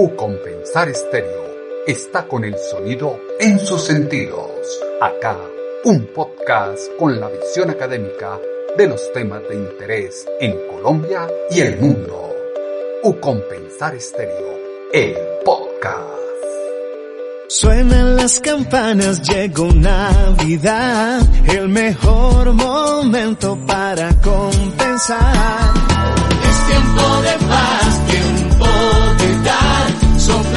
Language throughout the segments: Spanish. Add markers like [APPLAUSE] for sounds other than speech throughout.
U Compensar Estéreo está con el sonido en sus sentidos. Acá, un podcast con la visión académica de los temas de interés en Colombia y el mundo. U Compensar Estéreo, el podcast. Suenan las campanas, llegó Navidad, el mejor momento para compensar. Es tiempo de paz, tiempo de dar,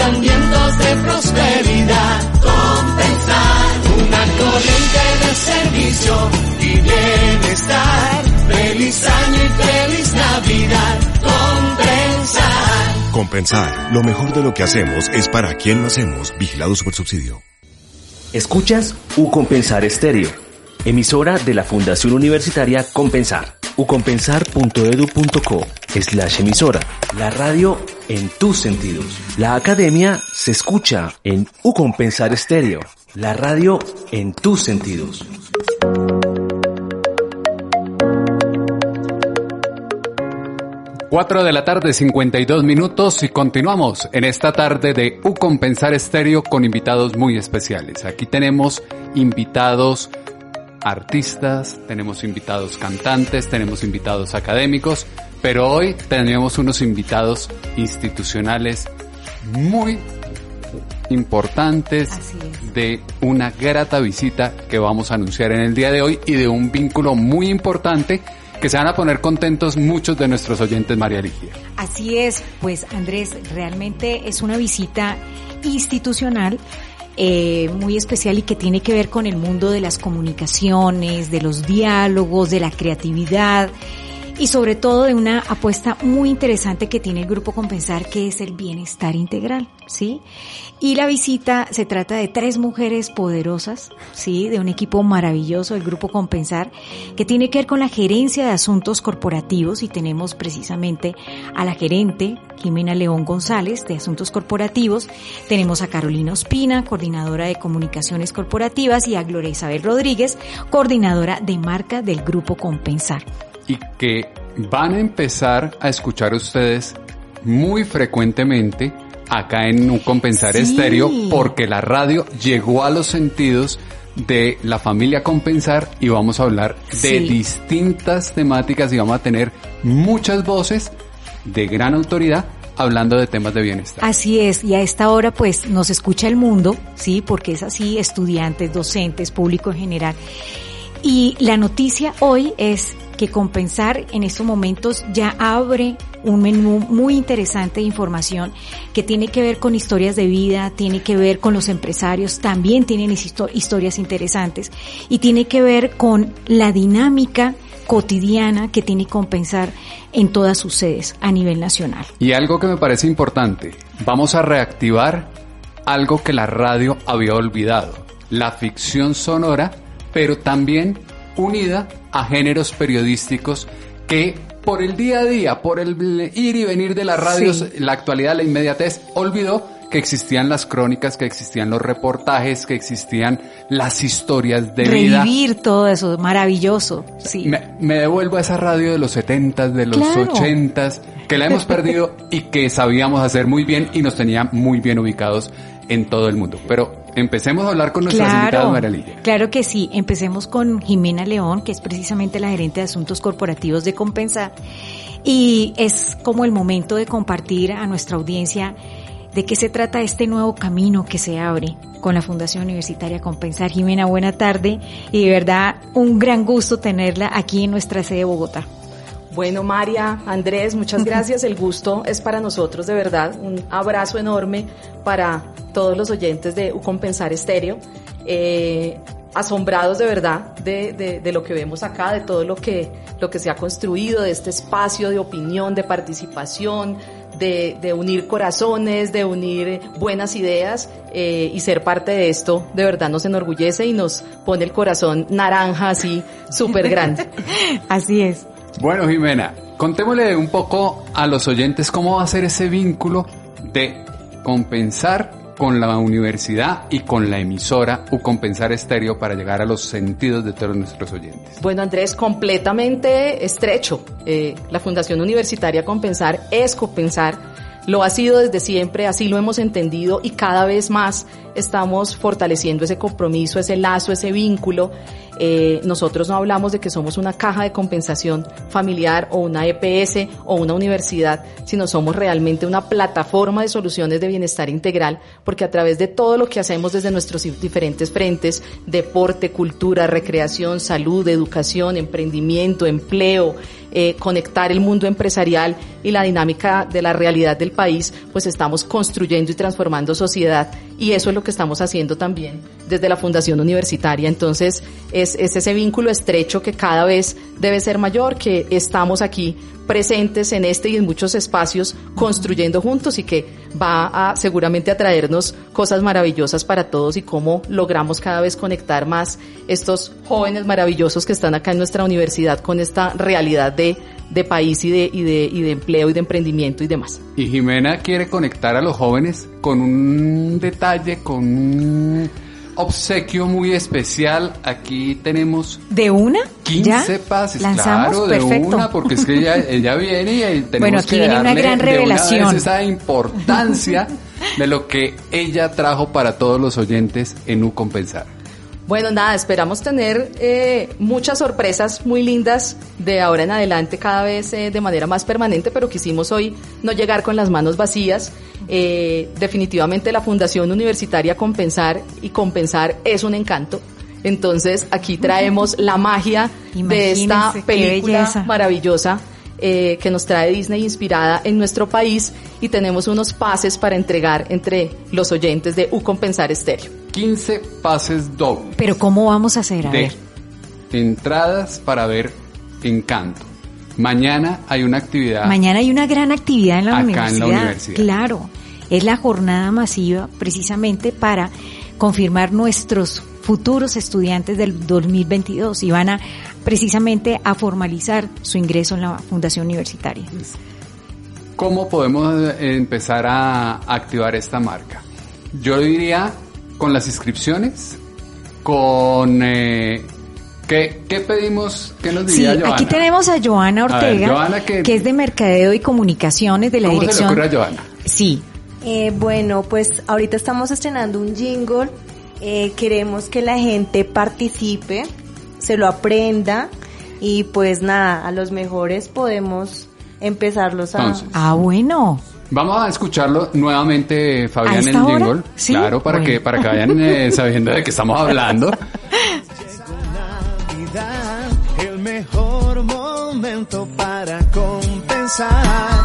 soplan vientos de prosperidad, compensar, una corriente de servicio y bienestar. Feliz año y feliz Navidad, compensar. Compensar. Lo mejor de lo que hacemos es para quien lo hacemos. Vigilados por subsidio. Escuchas U Compensar Estéreo, emisora de la Fundación Universitaria Compensar. ucompensar.edu.co slash emisora. La radio en tus sentidos. La academia se escucha en U Compensar Estéreo. La radio en tus sentidos. Cuatro de la tarde, 52 minutos y continuamos en esta tarde de U Compensar Estéreo con invitados muy especiales. Aquí tenemos invitados artistas, tenemos invitados cantantes, tenemos invitados académicos, pero hoy tenemos unos invitados institucionales muy importantes de una grata visita que vamos a anunciar en el día de hoy y de un vínculo muy importante que se van a poner contentos muchos de nuestros oyentes, María Ligia. Así es, pues Andrés, realmente es una visita institucional eh, muy especial y que tiene que ver con el mundo de las comunicaciones, de los diálogos, de la creatividad y sobre todo de una apuesta muy interesante que tiene el Grupo Compensar, que es el bienestar integral, ¿sí? Y la visita se trata de tres mujeres poderosas, ¿sí? De un equipo maravilloso, el Grupo Compensar, que tiene que ver con la gerencia de asuntos corporativos y tenemos precisamente a la gerente, Jimena León González, de Asuntos Corporativos, tenemos a Carolina Ospina, coordinadora de Comunicaciones Corporativas, y a Gloria Isabel Rodríguez, coordinadora de marca del Grupo Compensar y que van a empezar a escuchar ustedes muy frecuentemente acá en un compensar estéreo porque la radio llegó a los sentidos de la familia compensar y vamos a hablar de distintas temáticas y vamos a tener muchas voces de gran autoridad hablando de temas de bienestar. Así es, y a esta hora pues nos escucha el mundo, sí, porque es así, estudiantes, docentes, público en general. Y la noticia hoy es que Compensar en estos momentos ya abre un menú muy interesante de información que tiene que ver con historias de vida, tiene que ver con los empresarios, también tienen historias interesantes y tiene que ver con la dinámica cotidiana que tiene compensar en todas sus sedes a nivel nacional. Y algo que me parece importante, vamos a reactivar algo que la radio había olvidado, la ficción sonora, pero también unida a géneros periodísticos que por el día a día, por el ir y venir de las radios, la actualidad, la inmediatez, olvidó que existían las crónicas, que existían los reportajes, que existían las historias de vida. Revivir todo eso, maravilloso. Sí. Me, devuelvo a esa radio de los setentas, de los ochentas, que la hemos perdido y que sabíamos hacer muy bien y nos tenía muy bien ubicados en todo el mundo. Pero empecemos a hablar con nuestras claro, invitadas, María Claro que sí. Empecemos con Jimena León, que es precisamente la gerente de asuntos corporativos de Compensar. Y es como el momento de compartir a nuestra audiencia de qué se trata este nuevo camino que se abre con la Fundación Universitaria Compensar. Jimena, buena tarde y de verdad un gran gusto tenerla aquí en nuestra sede de Bogotá. Bueno, María, Andrés, muchas [LAUGHS] gracias. El gusto es para nosotros, de verdad. Un abrazo enorme para todos los oyentes de Compensar Estéreo. Eh, asombrados de verdad de, de, de, lo que vemos acá, de todo lo que, lo que se ha construido, de este espacio de opinión, de participación, de, de unir corazones, de unir buenas ideas eh, y ser parte de esto de verdad nos enorgullece y nos pone el corazón naranja así [LAUGHS] súper grande. Así es. Bueno, Jimena, contémosle un poco a los oyentes cómo va a ser ese vínculo de compensar con la universidad y con la emisora U Compensar Estéreo para llegar a los sentidos de todos nuestros oyentes. Bueno, Andrés, completamente estrecho. Eh, la Fundación Universitaria Compensar es compensar. Lo ha sido desde siempre, así lo hemos entendido y cada vez más estamos fortaleciendo ese compromiso, ese lazo, ese vínculo. Eh, nosotros no hablamos de que somos una caja de compensación familiar o una EPS o una universidad, sino somos realmente una plataforma de soluciones de bienestar integral, porque a través de todo lo que hacemos desde nuestros diferentes frentes, deporte, cultura, recreación, salud, educación, emprendimiento, empleo, eh, conectar el mundo empresarial y la dinámica de la realidad del país, pues estamos construyendo y transformando sociedad y eso es lo que estamos haciendo también desde la Fundación Universitaria. Entonces, es, es ese vínculo estrecho que cada vez debe ser mayor, que estamos aquí presentes en este y en muchos espacios construyendo juntos y que va a seguramente a traernos cosas maravillosas para todos y cómo logramos cada vez conectar más estos jóvenes maravillosos que están acá en nuestra universidad con esta realidad de, de país y de, y, de, y de empleo y de emprendimiento y demás. Y Jimena quiere conectar a los jóvenes con un detalle, con un obsequio muy especial. Aquí tenemos ¿De una? 15 ¿Ya? pases, ¿Lanzamos? claro, de Perfecto. una, porque es que ella, [LAUGHS] ella viene y tenemos Bueno, aquí que viene una darle gran de una revelación. vez esa importancia [LAUGHS] de lo que ella trajo para todos los oyentes en U Compensar. Bueno, nada, esperamos tener eh, muchas sorpresas muy lindas de ahora en adelante, cada vez eh, de manera más permanente, pero quisimos hoy no llegar con las manos vacías. Eh, definitivamente la Fundación Universitaria Compensar y Compensar es un encanto. Entonces aquí traemos la magia de esta película maravillosa eh, que nos trae Disney inspirada en nuestro país y tenemos unos pases para entregar entre los oyentes de U Compensar Estéreo. 15 pases dobles Pero ¿cómo vamos a hacer? A de ver. entradas para ver Encanto. Mañana hay una actividad. Mañana hay una gran actividad en la, Acá en universidad. la universidad. Claro, es la jornada masiva precisamente para confirmar nuestros futuros estudiantes del 2022 y van a precisamente a formalizar su ingreso en la Fundación Universitaria. ¿Cómo podemos eh, empezar a activar esta marca? Yo diría con las inscripciones, con... eh, ¿qué, qué pedimos? ¿Qué nos Sí, diría Joana? aquí tenemos a Joana A ver, Ortega, Joana, ¿qué- que es de Mercadeo y Comunicaciones de la ¿Cómo se le dirección. ocurre a Joana? Sí, Eh, bueno, pues ahorita estamos estrenando un jingle. Eh, queremos que la gente participe, se lo aprenda y pues nada, a los mejores podemos empezarlos a... Entonces, ah bueno, Vamos a escucharlo nuevamente, ¿A Fabián, el jingle. ¿Sí? Claro, para Bueno. que para que vayan eh, [LAUGHS] sabiendo de qué estamos hablando. Navidad, el mejor momento para compensar.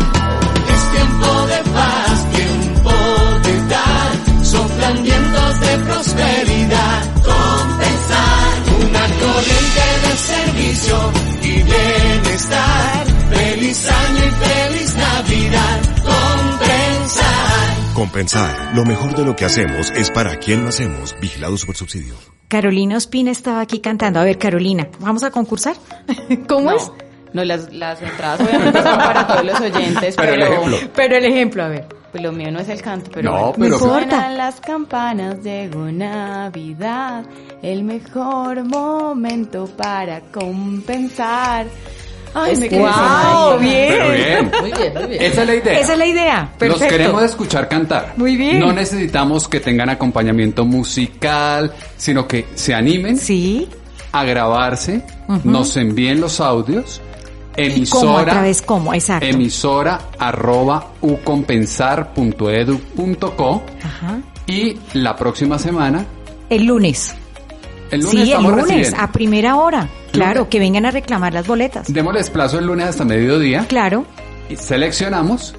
Compensar. Lo mejor de lo que hacemos es para quien lo hacemos. Vigilado Supersubsidio. Carolina Ospina estaba aquí cantando. A ver, Carolina, ¿vamos a concursar? [LAUGHS] ¿Cómo es? No, las, las entradas obviamente son para todos los oyentes, Pero pero, el ejemplo. Pero el ejemplo, a ver. pues lo mío no es el canto, pero No, bueno. pero- Mejor. Suenan las campanas, llegó Navidad, el mejor momento para compensar. Ay, me quedé ¡Wow! Bien. Pero bien. Muy bien, muy bien. Esa es la idea. Esa es la idea. Perfecto. Los queremos escuchar cantar. Muy bien. No necesitamos que tengan acompañamiento musical, sino que se animen Sí. a grabarse, nos envíen los audios, ¿Cómo? ¿A emisora, través cómo? Exacto. emisora arroba ucompensar.edu.co y la próxima semana, El lunes. El lunes sí, el lunes, recibiendo. a primera hora. Claro, Lunes. que vengan a reclamar las boletas. Démosles plazo el lunes hasta mediodía, Claro. seleccionamos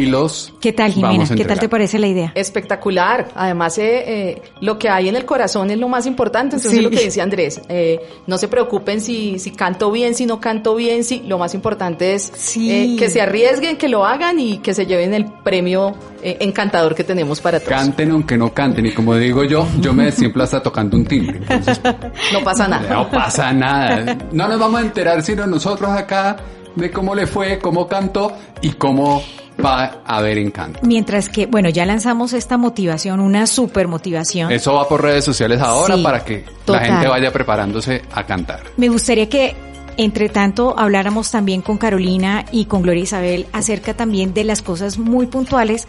y los ¿Qué tal, Jimena? vamos a ¿Qué tal te parece la idea? Espectacular. Además, eh, eh, lo que hay en el corazón es lo más importante. Entonces, Sí. lo que dice Andrés, eh, no se preocupen si, si canto bien, si no canto bien. Si, lo más importante es Sí. eh, que se arriesguen, que lo hagan y que se lleven el premio eh, encantador que tenemos para todos. Canten aunque no canten, y como digo yo, yo me desimplo hasta tocando un timbre. Entonces, [LAUGHS] No pasa nada. no pasa nada. No nos vamos a enterar sino nosotros acá de cómo le fue, cómo cantó y cómo va a haber encanto. Mientras que, bueno, ya lanzamos esta motivación, una super motivación. Eso va por redes sociales ahora Sí, para que total. la gente vaya preparándose a cantar. Me gustaría que, entre tanto, habláramos también con Carolina y con Gloria Isabel acerca también de las cosas muy puntuales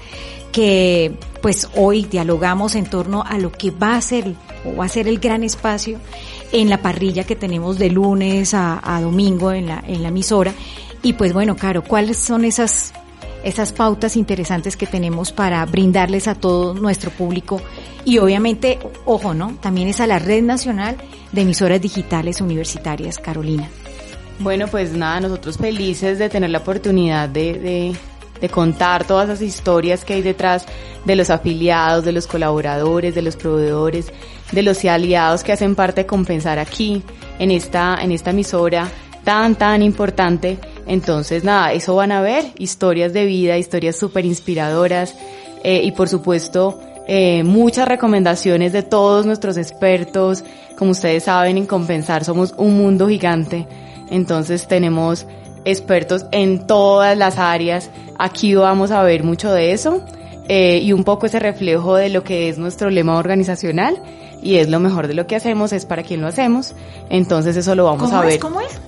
que, pues, hoy dialogamos en torno a lo que va a ser o va a ser el gran espacio en la parrilla que tenemos de lunes a, domingo en la, en la emisora. Y pues bueno, Caro, ¿cuáles son esas esas pautas interesantes que tenemos para brindarles a todo nuestro público y obviamente, ojo, ¿no? También es a la Red Nacional de Emisoras Digitales Universitarias, Carolina. Bueno, pues nada, nosotros felices de tener la oportunidad de, de contar todas esas historias que hay detrás de los afiliados, de los colaboradores, de los proveedores, de los aliados que hacen parte de compensar aquí, en esta, en esta emisora tan, tan importante. Entonces, nada, eso van a ver, historias de vida, historias súper inspiradoras eh, y por supuesto eh, muchas recomendaciones de todos nuestros expertos. Como ustedes saben, en Compensar somos un mundo gigante. Entonces tenemos expertos en todas las áreas. Aquí vamos a ver mucho de eso eh, y un poco ese reflejo de lo que es nuestro lema organizacional y es lo mejor de lo que hacemos, es para quien lo hacemos. Entonces eso lo vamos ¿Cómo a es? ver. ¿Cómo es?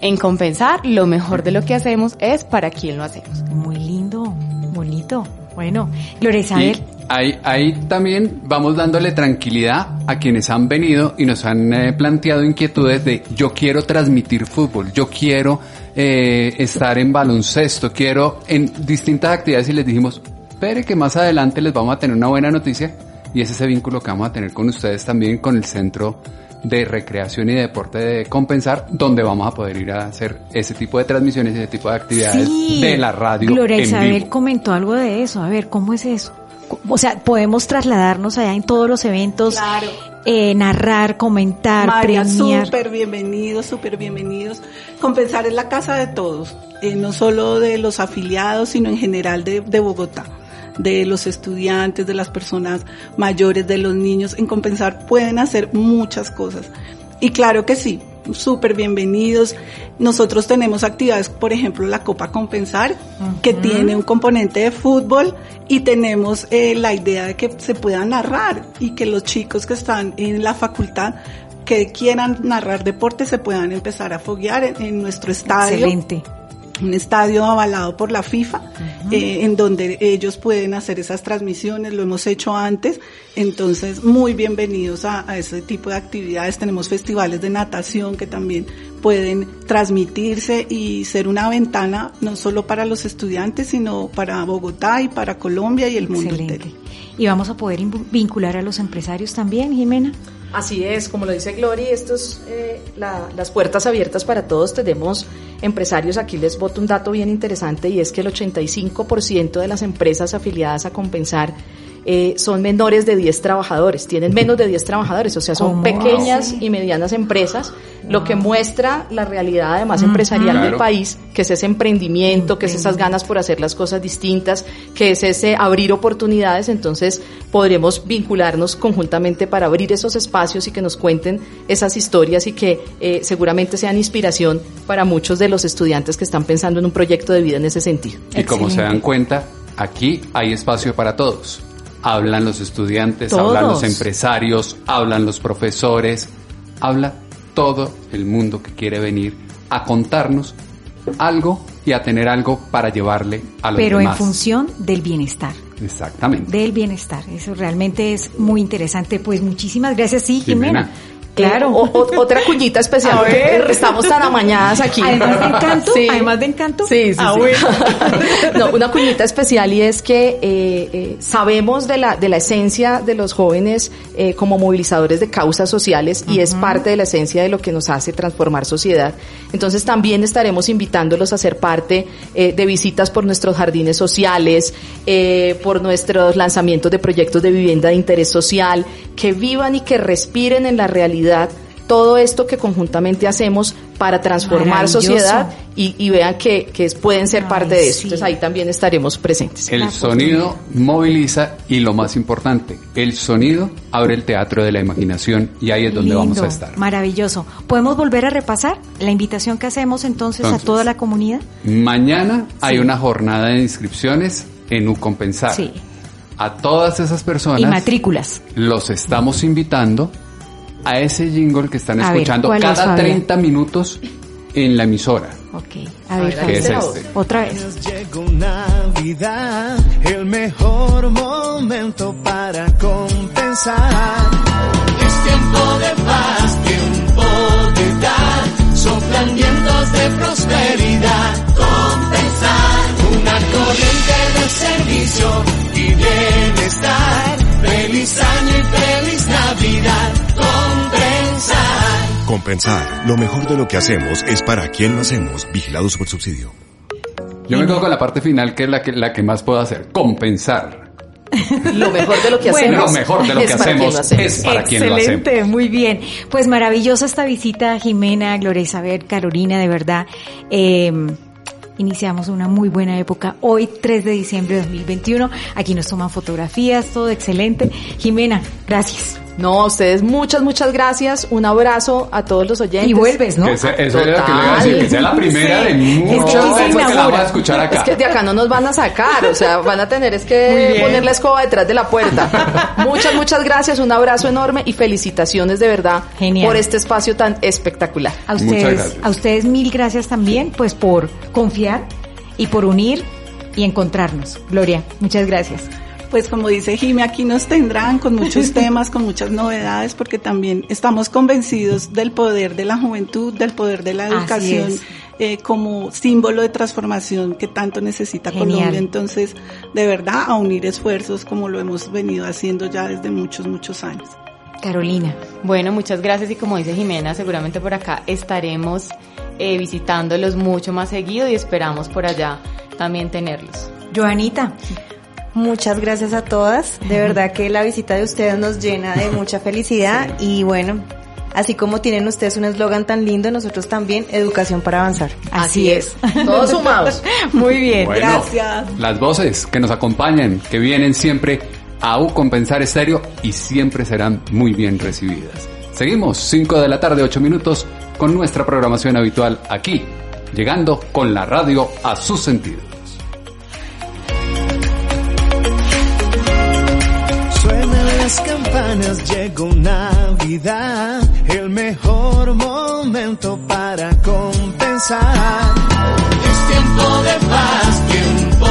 En compensar, lo mejor de lo que hacemos es para quien lo hacemos. Muy lindo, bonito. Bueno, Gloria Isabel, Y ahí, ahí también vamos dándole tranquilidad a quienes han venido y nos han eh, planteado inquietudes de yo quiero transmitir fútbol, yo quiero eh, estar en baloncesto, quiero en distintas actividades y les dijimos, espere que más adelante les vamos a tener una buena noticia y es ese vínculo que vamos a tener con ustedes también con el Centro de Recreación y Deporte de Compensar, donde vamos a poder ir a hacer ese tipo de transmisiones, ese tipo de actividades sí, de la radio Gloria Isabel comentó algo de eso. A ver, ¿cómo es eso? O sea, podemos trasladarnos allá en todos los eventos, Claro. eh, narrar, comentar, María, premiar. súper bienvenidos, súper bienvenidos. Compensar es la casa de todos, eh, no solo de los afiliados, sino en general de, de Bogotá, de los estudiantes, de las personas mayores, de los niños. En Compensar pueden hacer muchas cosas. Y claro que sí, súper bienvenidos. Nosotros tenemos actividades, por ejemplo, la Copa Compensar, que tiene un componente de fútbol y tenemos eh, la idea de que se pueda narrar y que los chicos que están en la facultad que quieran narrar deporte se puedan empezar a foguear en, en nuestro estadio Excelente. un estadio avalado por la FIFA, eh, en donde ellos pueden hacer esas transmisiones, lo hemos hecho antes, entonces muy bienvenidos a, a ese tipo de actividades. Tenemos festivales de natación que también pueden transmitirse y ser una ventana no solo para los estudiantes, sino para Bogotá y para Colombia y el mundo entero. Y vamos a poder vincular a los empresarios también, Jimena. Así es, como lo dice Glory, estos, eh, la- las puertas abiertas para todos. Tenemos empresarios, aquí les voto un dato bien interesante y es que el 85% de las empresas afiliadas a Compensar eh, son menores de 10 trabajadores, tienen menos de 10 trabajadores, o sea, son ¿Cómo pequeñas así? y medianas empresas, lo que muestra la realidad además empresarial del país, que es ese emprendimiento, que es esas ganas por hacer las cosas distintas, que es ese abrir oportunidades, entonces podremos vincularnos conjuntamente para abrir esos espacios y que nos cuenten esas historias y que eh, seguramente sean inspiración para muchos de los estudiantes que están pensando en un proyecto de vida en ese sentido. Y como se dan cuenta, aquí hay espacio para todos. Hablan los estudiantes, Todos. hablan los empresarios, hablan los profesores, habla todo el mundo que quiere venir a contarnos algo y a tener algo para llevarle a los Pero en función del bienestar. Exactamente. Del bienestar. Eso realmente es muy interesante. Pues muchísimas gracias, sí, Jimena. Jimena. Claro. otra cuñita especial. Estamos tan amañadas aquí. Además de encanto. Sí. Además de encanto. Sí, sí. Ah, [LAUGHS] no, una cuñita especial y es que eh, eh, sabemos de la, de la esencia de los jóvenes eh, como movilizadores de causas sociales y es parte de la esencia de lo que nos hace transformar sociedad. Entonces también estaremos invitándolos a ser parte de visitas por nuestros jardines sociales, por nuestros lanzamientos de proyectos de vivienda de interés social, que vivan y que respiren en la realidad todo esto que conjuntamente hacemos para transformar sociedad y, vean que, pueden ser parte de eso. Entonces ahí también estaremos presentes. El sonido moviliza y lo más importante, el sonido abre el teatro de la imaginación y ahí es donde vamos a estar. Maravilloso. ¿Podemos volver a repasar la invitación que hacemos entonces, a toda la comunidad? Mañana hay una jornada de inscripciones en Ucompensar. Sí. A todas esas personas. Y matrículas. Los estamos invitando a ese jingle que están escuchando cada 30 minutos en la emisora. Ok, a ver, ¿qué es este? Otra vez. Llegó Navidad, el mejor momento para compensar. Es tiempo de paz, tiempo de dar, soplan vientos de prosperidad. Compensar, Compensar. Lo mejor de lo que hacemos es para quien lo hacemos. Vigilados por subsidio. Yo me quedo con la parte final, que es la que, la que más puedo hacer. Compensar. [LAUGHS] Lo mejor de lo que hacemos. Lo mejor de lo que hacemos, es para quien lo hacemos. Excelente, muy bien. Pues maravillosa esta visita, Jimena, Gloria Isabel, Carolina, de verdad. Eh, iniciamos una muy buena época. Hoy, 3 de diciembre de 2021. Aquí nos toman fotografías, todo excelente. Jimena, gracias. No, a ustedes muchas, muchas gracias. Un abrazo a todos los oyentes. Y vuelves, ¿no? eso era lo que le iba a decir, que sea la primera de muchas veces que la van a escuchar acá. Es que de acá no nos van a sacar, o sea, van a tener es que poner la escoba detrás de la puerta. muchas, muchas gracias, un abrazo enorme y felicitaciones de verdad por este espacio tan espectacular. A ustedes, a ustedes mil gracias también, pues por confiar y por unir y encontrarnos. Gloria, muchas gracias pues como dice Jimmy, aquí nos tendrán con muchos [LAUGHS] temas, con muchas novedades, porque también estamos convencidos del poder de la juventud, del poder de la educación. Eh, como símbolo de transformación que tanto necesita Colombia. Entonces, de verdad, a unir esfuerzos como lo hemos venido haciendo ya desde muchos, muchos años. Carolina. Bueno, muchas gracias y como dice Jimena, seguramente por acá estaremos eh, visitándolos mucho más seguido y esperamos por allá también tenerlos. Joanita. Muchas gracias a todas. De verdad que la visita de ustedes nos llena de mucha felicidad y bueno, así como tienen ustedes un eslogan tan lindo, nosotros también, educación para avanzar. Así, es. Todos sumados. [LAUGHS] Muy bien. gracias. Las voces que nos acompañan, que vienen siempre a U Compensar Estéreo y siempre serán muy bien recibidas. Seguimos 5 de la tarde, 8 minutos, con nuestra programación habitual aquí, llegando con la radio a sus sentidos. Las campanas llegó Navidad, el mejor momento para compensar. Es tiempo de paz, tiempo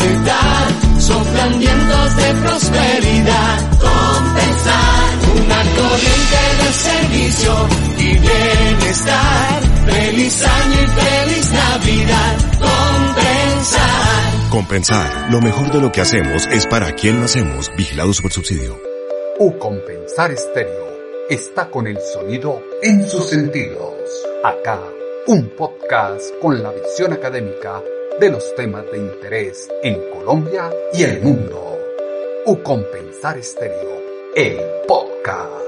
de dar, soplan vientos de prosperidad, compensar, una corriente de servicio y bienestar. Feliz año y feliz Navidad, compensar. Compensar, lo mejor de lo que hacemos es para quien lo hacemos, vigilados por subsidio. U Compensar Estéreo está con el sonido en sus sentidos. Acá, un podcast con la visión académica de los temas de interés en Colombia y el mundo. U Compensar Estéreo, el podcast.